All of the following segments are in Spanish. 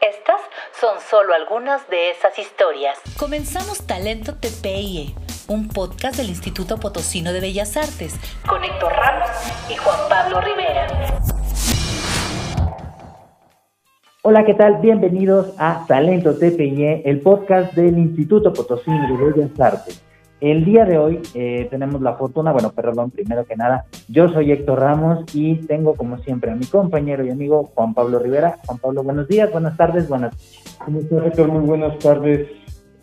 Estas son solo algunas de esas historias. Comenzamos Talento TPIE, un podcast del Instituto Potosino de Bellas Artes, con Héctor Ramos y Juan Pablo Rivera. Hola, ¿qué tal? Bienvenidos a Talento TPIE, el podcast del Instituto Potosino de Bellas Artes. El día de hoy eh, tenemos la fortuna, bueno, perdón, primero que nada, yo soy Héctor Ramos y tengo como siempre a mi compañero y amigo Juan Pablo Rivera. Juan Pablo, buenos días, buenas tardes, buenas noches. ¿Cómo estás, Héctor? Muy buenas tardes,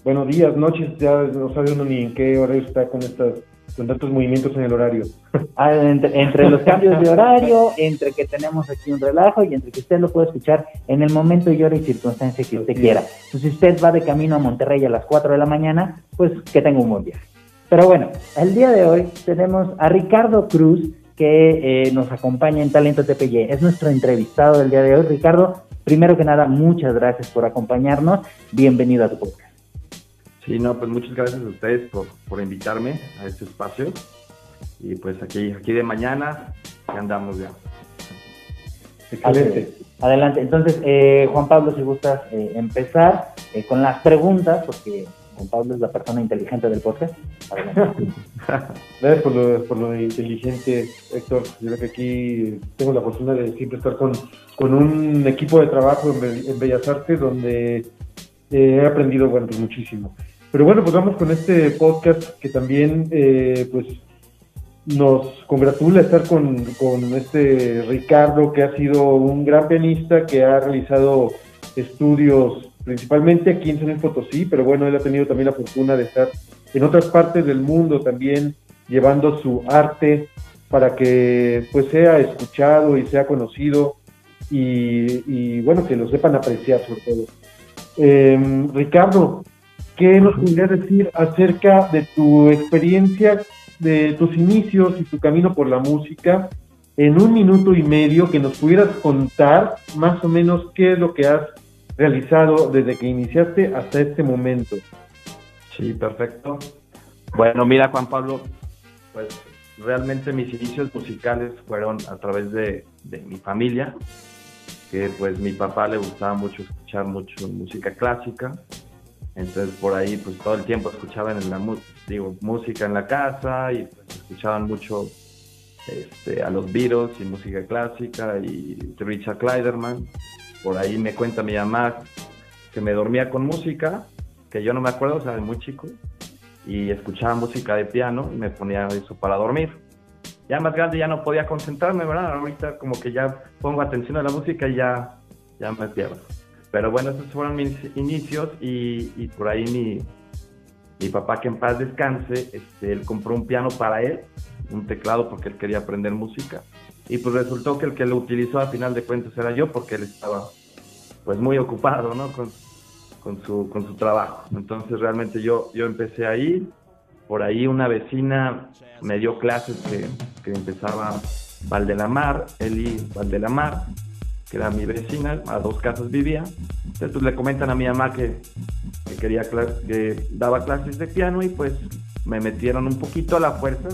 buenos días, noches, ya no sabe uno ni en qué hora está con estas con tantos movimientos en el horario. Ah, entre, los cambios de horario, entre que tenemos aquí un relajo y entre que usted lo puede escuchar en el momento y hora y circunstancia que usted quiera. Entonces, si usted va de camino a Monterrey a las 4 de la mañana, pues que tenga un buen viaje. Pero bueno, el día de hoy tenemos a Ricardo Cruz, que eh, nos acompaña en Talento TPY. Es nuestro entrevistado del día de hoy. Ricardo, primero que nada, muchas gracias por acompañarnos. Bienvenido a tu podcast. Sí, no, pues muchas gracias a ustedes por, invitarme a este espacio. Y pues aquí, aquí de mañana ya andamos ya. Excelente. Adelante. Entonces, eh, Juan Pablo, si gustas eh, empezar con las preguntas, porque Juan Pablo es la persona inteligente del podcast. Gracias por lo, por lo inteligente, Héctor. Yo creo que aquí tengo la fortuna de siempre estar con, con un equipo de trabajo en, Bellas Artes donde eh, he aprendido bueno, pues muchísimo. Pero bueno, pues vamos con este podcast que también eh, pues nos congratula estar con, con este Ricardo, que ha sido un gran pianista, que ha realizado estudios principalmente aquí en San Luis Potosí, pero bueno, él ha tenido también la fortuna de estar en otras partes del mundo también llevando su arte para que pues sea escuchado y sea conocido y, bueno, que lo sepan apreciar sobre todo. Em, Ricardo, ¿qué nos podrías decir acerca de tu experiencia, de tus inicios y tu camino por la música? En un minuto y medio que nos pudieras contar más o menos qué es lo que has realizado desde que iniciaste hasta este momento. Sí, perfecto. Bueno, mira Juan Pablo, pues realmente mis inicios musicales fueron a través de, mi familia, que pues mi papá le gustaba mucho escuchar mucho música clásica, entonces por ahí pues todo el tiempo escuchaban en la digo, música en la casa y pues, escuchaban mucho este, a los Beatles y música clásica y Richard Kleiderman por ahí me cuenta mi mamá que me dormía con música, que yo no me acuerdo, o sea, de muy chico, y escuchaba música de piano y me ponía eso para dormir. Ya más grande ya no podía concentrarme, ¿verdad? Ahorita como que ya pongo atención a la música y ya, ya me pierdo. Pero bueno, esos fueron mis inicios y, por ahí mi, mi papá, que en paz descanse, este, él compró un piano para él, un teclado porque él quería aprender música. Y pues resultó que el que lo utilizó a final de cuentas era yo porque él estaba pues muy ocupado, ¿no? Con, con, su, con su trabajo. Entonces realmente yo, yo empecé ahí, por ahí una vecina me dio clases que, que empezaba Valdelamar, Eli Valdelamar, que era mi vecina, a dos casas vivía. Entonces le comentan a mi mamá que, que quería que daba clases de piano y pues me metieron un poquito a la fuerza.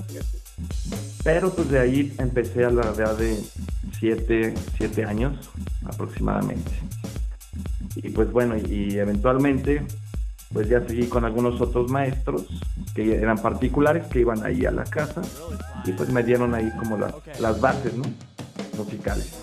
Pero pues de ahí empecé a la edad de 7 años aproximadamente y pues bueno, y eventualmente pues ya seguí con algunos otros maestros que eran particulares, que iban ahí a la casa y pues me dieron ahí como las bases, ¿no? Musicales.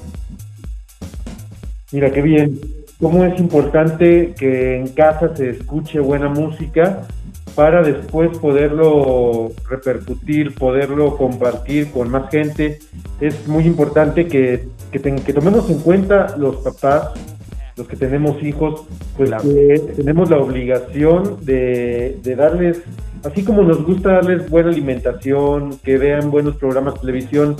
Mira, qué bien. ¿Cómo es importante que en casa se escuche buena música para después poderlo repercutir, poderlo compartir con más gente? Es muy importante que, que, que tomemos en cuenta los papás, los que tenemos hijos, pues tenemos la obligación de, darles, así como nos gusta darles buena alimentación, que vean buenos programas de televisión,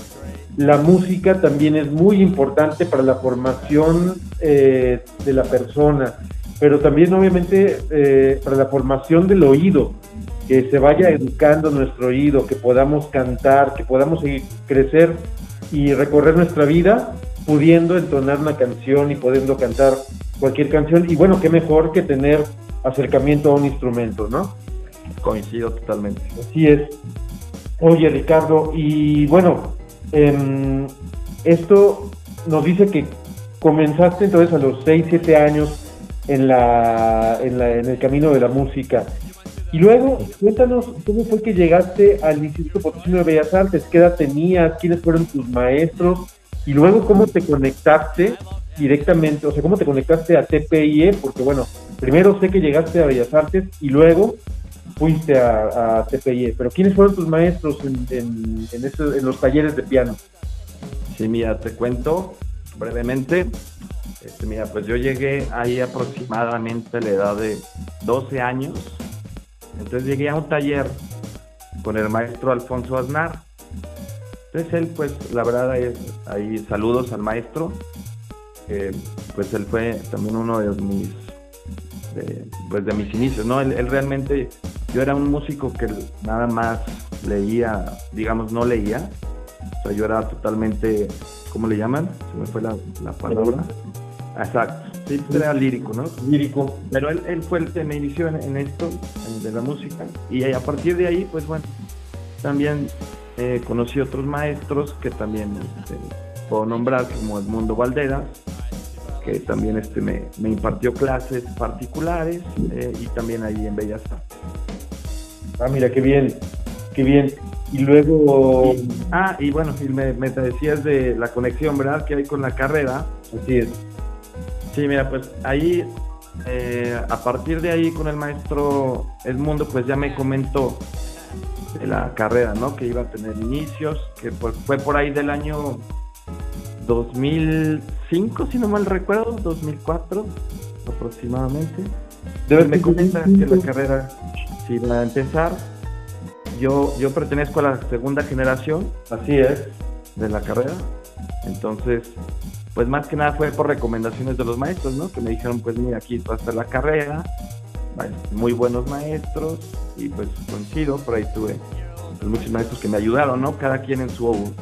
la música también es muy importante para la formación eh, de la persona, pero también obviamente eh, para la formación del oído, que se vaya educando nuestro oído, que podamos cantar, que podamos seguir crecer y recorrer nuestra vida pudiendo entonar una canción y pudiendo cantar cualquier canción. Y bueno, qué mejor que tener acercamiento a un instrumento, ¿no? Coincido totalmente. Así es. Oye, Ricardo, y bueno, em, esto nos dice que comenzaste entonces a los 6, 7 años en, la, en, la, en el camino de la música. Y luego, cuéntanos cómo fue que llegaste al Instituto Potosino de Bellas Artes, qué edad tenías, quiénes fueron tus maestros, y luego cómo te conectaste directamente, o sea, cómo te conectaste a TPIE, porque bueno, primero sé que llegaste a Bellas Artes y luego fuiste a, TPIE, pero ¿quiénes fueron tus maestros en, los talleres de piano? Sí, mira, te cuento brevemente. Este, mira, pues yo llegué ahí aproximadamente a la edad de 12 años. Entonces llegué a un taller con el maestro Alfonso Aznar. Entonces él, pues la verdad, ahí, saludos al maestro. pues él fue también uno de mis, pues de mis inicios, ¿no? Él, realmente, yo era un músico que nada más leía, digamos, no leía. O sea, yo era totalmente, ¿cómo le llaman? Se me fue la, la palabra. Exacto. Sí, era lírico, ¿no? Lírico. Pero él, él fue el que me inició en, esto, de la música. Y a partir de ahí, pues bueno, también eh, conocí otros maestros que también este, puedo nombrar, como Edmundo Valderas, que también este, me, impartió clases particulares eh, y también ahí en Bellas Artes. Ah, mira, qué bien, qué bien. Y luego... ah, y bueno, me, me decías de la conexión, ¿verdad? Que hay con la carrera. Así es. Sí, mira, pues ahí, eh, a partir de ahí con el maestro Edmundo, pues ya me comentó de la carrera, ¿no? Que iba a tener inicios, que pues fue por ahí del año 2005, si no mal recuerdo, 2004 aproximadamente. Debe me comenta que la carrera, si va a empezar, yo, yo pertenezco a la segunda generación, así es, de la carrera, entonces, pues más que nada fue por recomendaciones de los maestros, ¿no? Que me dijeron, pues mira, aquí va a estar la carrera, muy buenos maestros y pues coincido, por ahí tuve pues, muchos maestros que me ayudaron, ¿no? Cada quien en su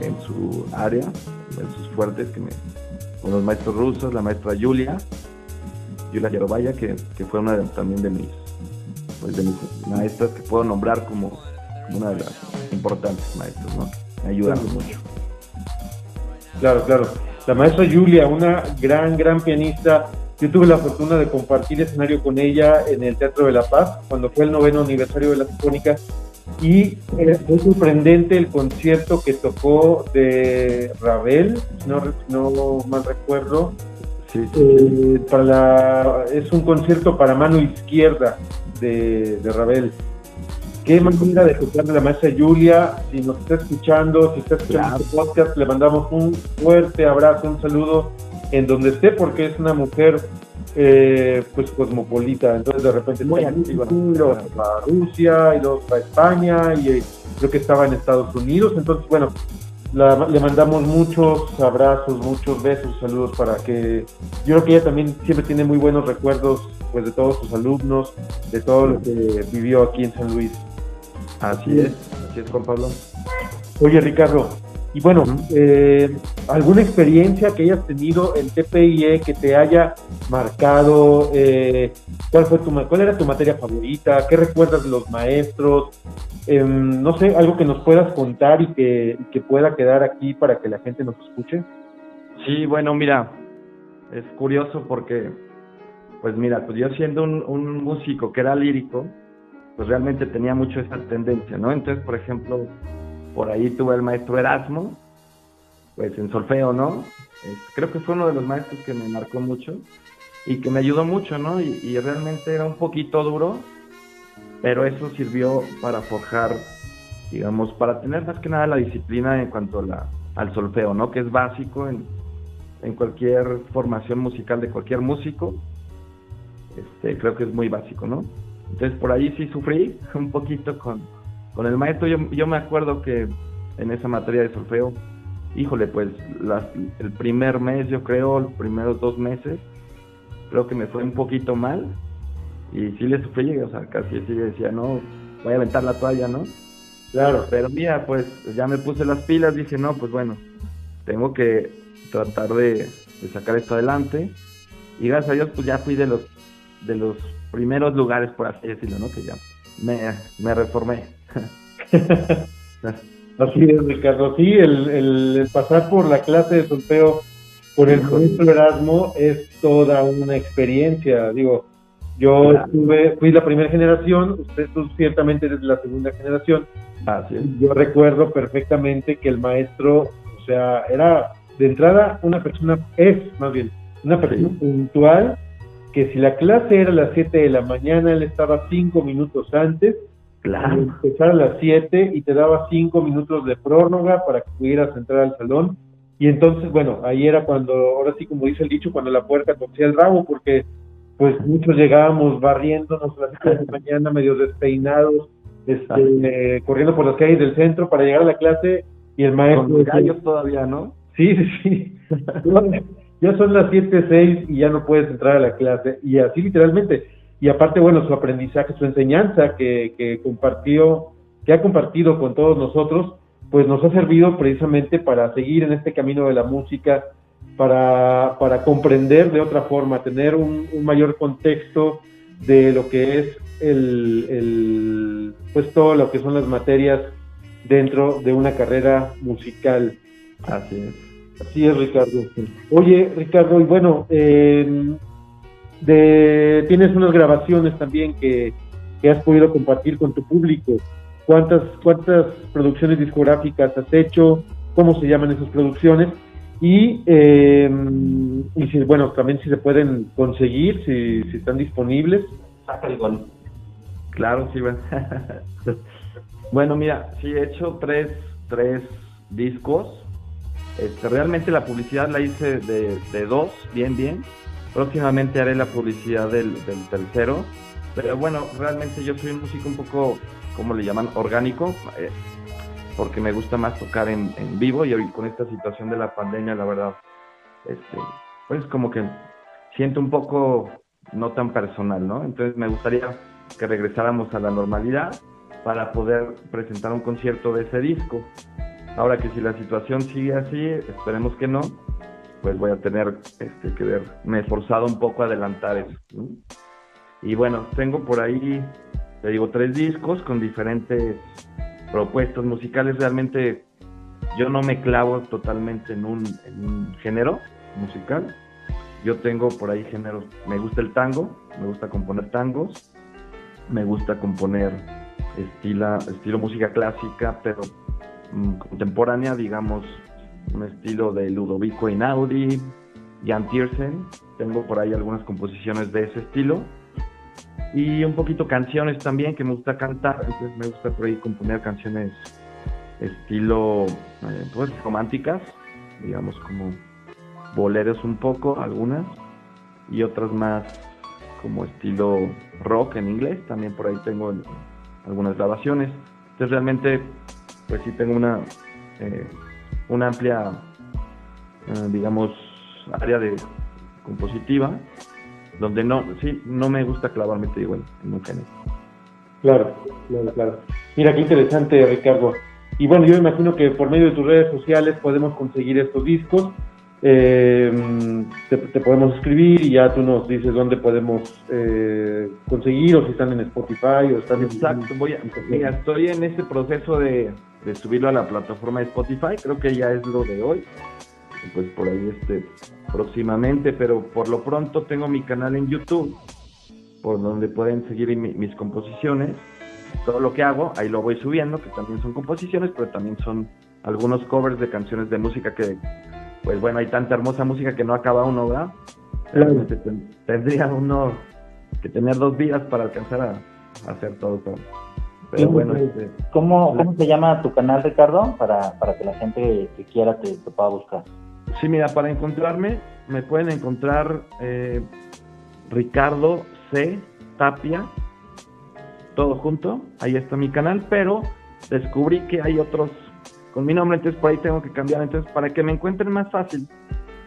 en su área, en sus fuertes, que me, con maestros rusos, la maestra Julia, Julia Yarovaya, que, que fue una también de mis, pues de mis maestras que puedo nombrar como, una de las importantes maestros, ¿no? Me ayudaron mucho. Claro, claro. La maestra Julia, una gran, gran pianista, yo tuve la fortuna de compartir escenario con ella en el Teatro de la Paz, cuando fue el noveno aniversario de la Sinfónica, y fue sorprendente el concierto que tocó de Ravel, no, no mal recuerdo. Eh, para la, es un concierto para mano izquierda de, de Ravel. Qué manera de escucharle a la maestra Julia. Si nos está escuchando, si está escuchando este podcast, le mandamos un fuerte abrazo, un saludo en donde esté, porque es una mujer eh, pues cosmopolita. Entonces de repente muy activa. a Rusia y luego a España y eh, creo que estaba en Estados Unidos. Entonces, bueno, le mandamos muchos abrazos, muchos besos, saludos para que yo creo que ella también siempre tiene muy buenos recuerdos pues de todos sus alumnos, de todo lo que vivió aquí en San Luis. Así es, así es Juan Pablo. Oye Ricardo, y bueno, eh, ¿alguna experiencia que hayas tenido en TPIE que te haya marcado? Eh, ¿cuál, fue tu, ¿Cuál era tu materia favorita? ¿Qué recuerdas de los maestros? Em, no sé, algo que nos puedas contar y que, pueda quedar aquí para que la gente nos escuche. Sí, bueno, mira, es curioso porque, pues mira, pues yo siendo un, un músico que era lírico, pues realmente tenía mucho esa tendencia, ¿no? Entonces, por ejemplo, por ahí tuve el maestro Erasmo, pues en solfeo, ¿no? creo que fue uno de los maestros que me marcó mucho y que me ayudó mucho, ¿no? Y, realmente era un poquito duro, pero eso sirvió para forjar, digamos, para tener más que nada la disciplina en cuanto a la, al solfeo, ¿no? Que es básico en, en cualquier formación musical de cualquier músico. Este, creo que es muy básico, ¿no? Entonces por ahí sí sufrí un poquito con, con el maestro yo, yo me acuerdo que en esa materia de solfeo, híjole, pues el primer mes, yo creo, los primeros dos meses, creo que me fue un poquito mal, y sí le sufrí, o sea, casi así decía, no, voy a aventar la toalla, ¿no? Claro. Pero mira, pues ya me puse las pilas, dije, no, pues bueno, tengo que tratar de, sacar esto adelante. Y gracias a Dios, pues ya fui de los, de los primeros lugares, por así decirlo, ¿no? Que ya me, me reformé. así es, Ricardo. Sí, el, el, pasar por la clase de solfeo por el maestro Erasmo es toda una experiencia. Digo, yo estuve, fui la primera generación, usted tú ciertamente eres la segunda generación. Así Yo recuerdo perfectamente que el maestro, o sea, era de entrada una persona, es más bien, una persona puntual, que si la clase era a las 7 de la mañana, él estaba 5 minutos antes, claro. empezar a las 7 y te daba 5 minutos de prórroga para que pudieras entrar al salón. Y entonces, bueno, ahí era cuando, ahora sí como dice el dicho, cuando la puerta torcía el rabo, porque pues muchos llegábamos barriéndonos a las 7 de la mañana, medio despeinados, este, corriendo por las calles del centro para llegar a la clase y el maestro... Con gallos todavía, ¿no? Sí, sí, sí. ya son las 7, 6 y ya no puedes entrar a la clase. Y así literalmente. Y aparte, bueno, su aprendizaje, su enseñanza que, que compartió, que ha compartido con todos nosotros, pues nos ha servido precisamente para seguir en este camino de la música, para, para comprender de otra forma, tener un, mayor contexto de lo que es el, el, pues todo lo que son las materias dentro de una carrera musical. Así es. Así es, Ricardo. Oye, Ricardo, y bueno, eh, de, tienes unas grabaciones también que, que, has podido compartir con tu público. ¿Cuántas, ¿Cuántas producciones discográficas has hecho? ¿Cómo se llaman esas producciones? Y, eh, y si, bueno, también si se pueden conseguir, si, si están disponibles. Claro, sí, bueno. bueno, mira, sí he hecho tres, tres discos. Este, realmente la publicidad la hice de, de, dos, bien, bien. Próximamente haré la publicidad del, tercero. Pero bueno, realmente yo soy un músico un poco, ¿cómo le llaman? Orgánico. Eh, porque me gusta más tocar en, vivo y con esta situación de la pandemia, la verdad, este, pues como que siento un poco no tan personal, ¿no? Entonces me gustaría que regresáramos a la normalidad para poder presentar un concierto de ese disco. Ahora que si la situación sigue así, esperemos que no, pues voy a tener este, que ver, me he esforzado un poco a adelantar eso. Y bueno, tengo por ahí, te digo, tres discos con diferentes propuestas musicales. Realmente yo no me clavo totalmente en un, género musical. Yo tengo por ahí géneros, me gusta el tango, me gusta componer tangos, me gusta componer estilo, estilo música clásica, pero mm, contemporánea, digamos, un estilo de Ludovico Einaudi, Jan Tiersen. Tengo por ahí algunas composiciones de ese estilo y un poquito canciones también que me gusta cantar, entonces me gusta por ahí componer canciones estilo eh, pues románticas, digamos como boleros un poco, algunas, y otras más como estilo rock en inglés, también por ahí tengo algunas grabaciones. Entonces realmente pues sí tengo una, eh, una amplia, eh, digamos, área de compositiva donde no, sí, no me gusta clavarme, te digo, en, un género. Claro, claro, claro. Mira, qué interesante, Ricardo. Y bueno, yo me imagino que por medio de tus redes sociales podemos conseguir estos discos. Eh, te, podemos escribir y ya tú nos dices dónde podemos eh, conseguir o si están en Spotify o están Exacto, voy a, mira, estoy en ese proceso de, de subirlo a la plataforma de Spotify, creo que ya es lo de hoy pues por ahí este próximamente, pero por lo pronto tengo mi canal en YouTube, por donde pueden seguir mis composiciones, todo lo que hago, ahí lo voy subiendo, que también son composiciones, pero también son algunos covers de canciones de música que, pues bueno, hay tanta hermosa música que no acaba uno, ¿verdad? Este, tendría uno que tener dos vidas para alcanzar a, hacer todo. Pero bueno, este, ¿Cómo, ¿Cómo se llama tu canal, Ricardo? Para, para que la gente que quiera te pueda buscar. Sí, mira, para encontrarme, me pueden encontrar eh, Ricardo C. Tapia, todo junto, ahí está mi canal, pero descubrí que hay otros con mi nombre, entonces por ahí tengo que cambiar, entonces para que me encuentren más fácil,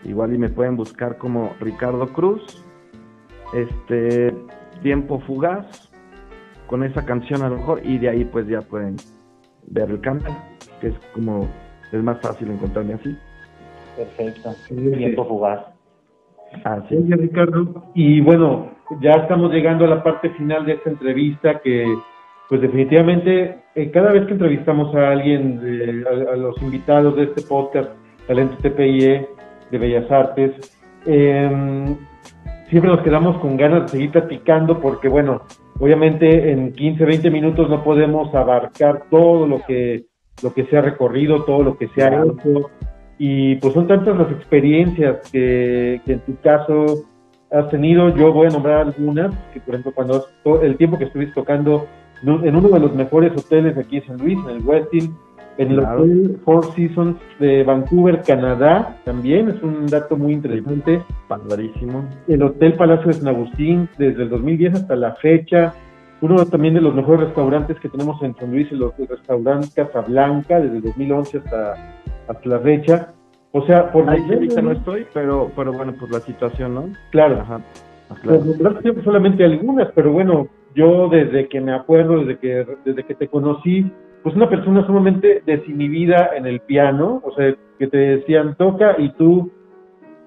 igual y me pueden buscar como Ricardo Cruz, este, Tiempo Fugaz, con esa canción a lo mejor, y de ahí pues ya pueden ver el canal, que es como, es más fácil encontrarme así. Perfecto. Tiempo Fugaz. Así es, Ricardo. Y bueno, ya estamos llegando a la parte final de esta entrevista que pues definitivamente eh, cada vez que entrevistamos a alguien, a, los invitados de este podcast, Talento TPIE de Bellas Artes, em, siempre nos quedamos con ganas de seguir platicando porque bueno, obviamente en 15, 20 minutos no podemos abarcar todo lo que, lo que se ha recorrido, todo lo que se ha hecho. Y pues son tantas las experiencias que, que en tu caso has tenido. Yo voy a nombrar algunas, que por ejemplo cuando el tiempo que estuviste tocando en uno de los mejores hoteles aquí en San Luis, en el Westin, en el Hotel Four Seasons de Vancouver, Canadá, también es un dato muy interesante. Padrísimo. El Hotel Palacio de San Agustín, desde el 2010 hasta la fecha. Uno también de los mejores restaurantes que tenemos en San Luis, el, restaurante Casablanca, desde el 2011 hasta, hasta la fecha. O sea, por ahí ahorita no estoy, pero, pero bueno, pues la situación, ¿no? Claro. Ajá. Claro. Pues, solamente algunas, pero bueno, yo desde que me acuerdo, desde que, desde que te conocí, pues una persona sumamente desinhibida en el piano, o sea, que te decían toca y tú,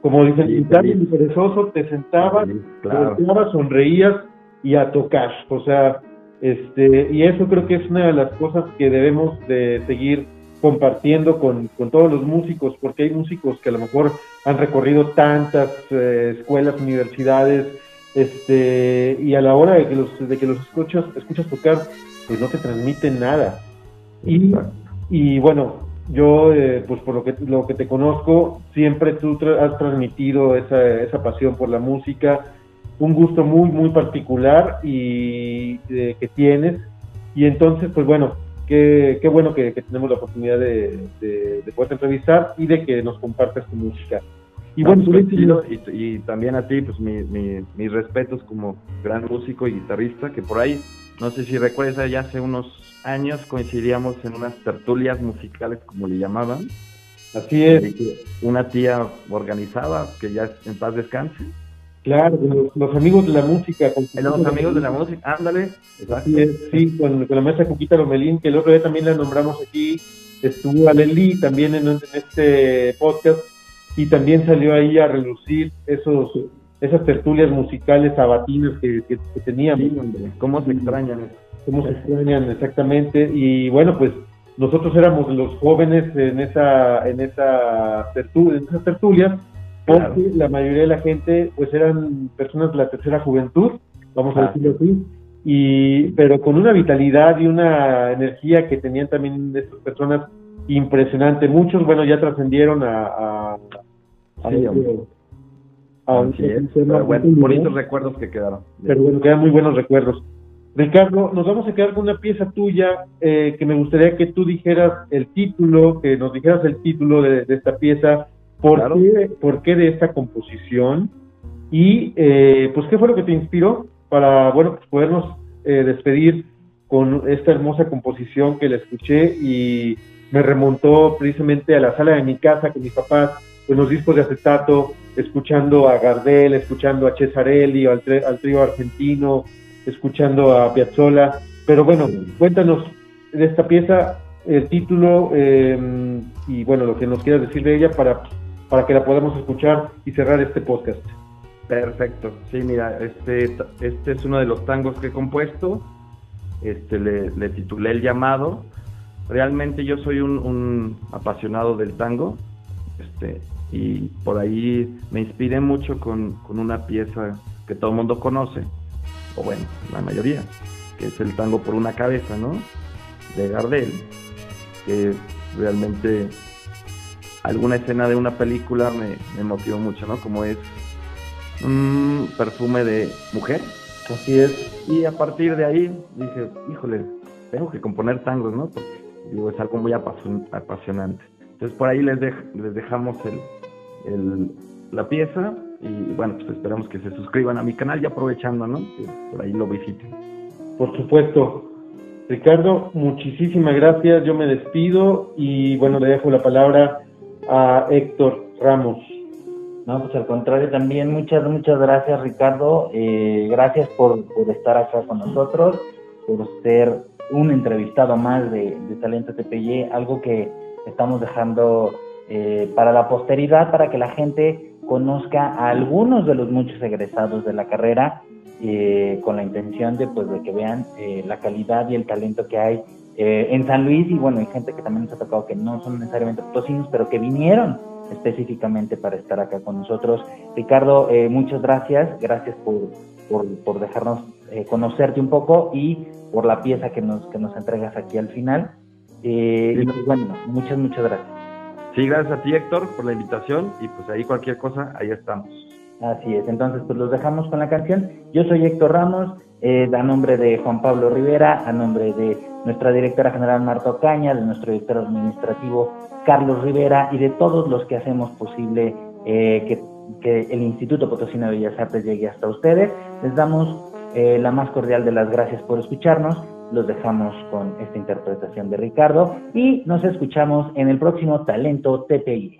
como dicen, sí, y perezoso, te sentabas, te sonreías y a tocar, o sea, este, y eso creo que es una de las cosas que debemos de seguir compartiendo con, con todos los músicos, porque hay músicos que a lo mejor han recorrido tantas eh, escuelas, universidades, este y a la hora de que los de que los escuchas escuchas tocar pues no te transmiten nada y, y bueno yo eh, pues por lo que lo que te conozco siempre tú has transmitido esa, esa pasión por la música. Un gusto muy muy particular y eh, que tienes. Y entonces pues bueno qué, qué bueno que, tenemos la oportunidad de, de, de poder entrevistar y de que nos compartas tu música. Y bueno, pues, y, también a ti, pues mis respetos como gran músico y guitarrista, que por ahí, no sé si recuerdas, ya hace unos años coincidíamos en unas tertulias musicales, como le llamaban. Así es. Una tía organizada, que ya en paz descanse. Claro, los, amigos de la música. los amigos de la música, ándale. sí, con, la maestra Cuquita Lomelín, que el otro día también la nombramos aquí, estuvo Aleli también en este podcast y también salió ahí a relucir esos esas tertulias musicales sabatinas que, que, teníamos. ¿Cómo se extrañan? ¿Cómo se extrañan exactamente? Y bueno, pues nosotros éramos los jóvenes en esa en esa tertulia, en esas tertulias, porque la mayoría de la gente pues eran personas de la tercera juventud, vamos a decirlo así, y pero con una vitalidad y una energía que tenían también estas personas impresionante. Muchos, bueno, ya trascendieron a, bonitos recuerdos que quedaron. Pero bueno, quedan muy buenos recuerdos. Ricardo, nos vamos a quedar con una pieza tuya eh, que me gustaría que tú dijeras el título, que nos dijeras el título de, esta pieza, por, qué, por qué de esta composición y eh, pues qué fue lo que te inspiró para, bueno, pues podernos eh, despedir con esta hermosa composición que la escuché y me remontó precisamente a la sala de mi casa con mis papás, con los discos de acetato, escuchando a Gardel, escuchando a Cesarelli, al, al trío argentino, escuchando a Piazzolla. Pero bueno, cuéntanos de esta pieza, el título em, y bueno, lo que nos quieras decir de ella para, para que la podamos escuchar y cerrar este podcast. Perfecto, sí, mira, este, este es uno de los tangos que he compuesto, este le, titulé El llamado, realmente yo soy un, apasionado del tango este, y por ahí me inspiré mucho con, una pieza que todo el mundo conoce, o bueno, la mayoría, que es el tango por una cabeza, ¿no? De Gardel, que realmente alguna escena de una película me, me motivó mucho, ¿no? Como es un perfume de mujer. Así es. Y a partir de ahí dije, híjole, tengo que componer tangos, ¿no? Porque digo, es algo muy apasionante. Entonces por ahí les, les dejamos el, la pieza y bueno, pues esperamos que se suscriban a mi canal y aprovechando, ¿no? Que por ahí lo visiten. Por supuesto. Ricardo, muchísimas gracias. Yo me despido y bueno, le dejo la palabra a Héctor Ramos. No, pues al contrario, también muchas, muchas gracias Ricardo. Eh, gracias por, por, estar acá con nosotros, por ser un entrevistado más de, de Talento TPY, algo que estamos dejando eh, para la posteridad, para que la gente conozca a algunos de los muchos egresados de la carrera, eh, con la intención de, pues, de que vean la calidad y el talento que hay en San Luis y bueno, hay gente que también nos ha tocado que no son necesariamente potosinos, pero que vinieron específicamente para estar acá con nosotros. Ricardo, eh, muchas gracias, gracias por, por, dejarnos eh, conocerte un poco y por la pieza que nos, que nos entregas aquí al final. Eh, y pues, bueno, muchas, muchas gracias. Sí, gracias a ti Héctor por la invitación y pues ahí cualquier cosa, ahí estamos. Así es, entonces pues los dejamos con la canción. Yo soy Héctor Ramos, a nombre de Juan Pablo Rivera, a nombre de nuestra directora general Marta Ocaña, de nuestro director administrativo Carlos Rivera y de todos los que hacemos posible eh, que, el Instituto Potosino de Bellas Artes llegue hasta ustedes. Les damos eh, la más cordial de las gracias por escucharnos. Los dejamos con esta interpretación de Ricardo y nos escuchamos en el próximo Talento TPI.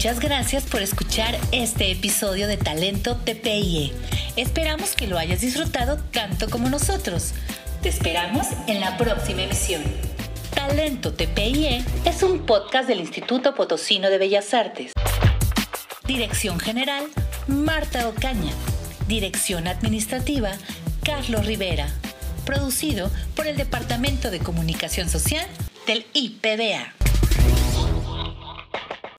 Muchas gracias por escuchar este episodio de Talento TPIE. Esperamos que lo hayas disfrutado tanto como nosotros. Te esperamos en la próxima emisión. Talento TPIE es un podcast del Instituto Potosino de Bellas Artes. Dirección General, Marta Ocaña. Dirección Administrativa, Carlos Rivera. Producido por el Departamento de Comunicación Social del IPBA.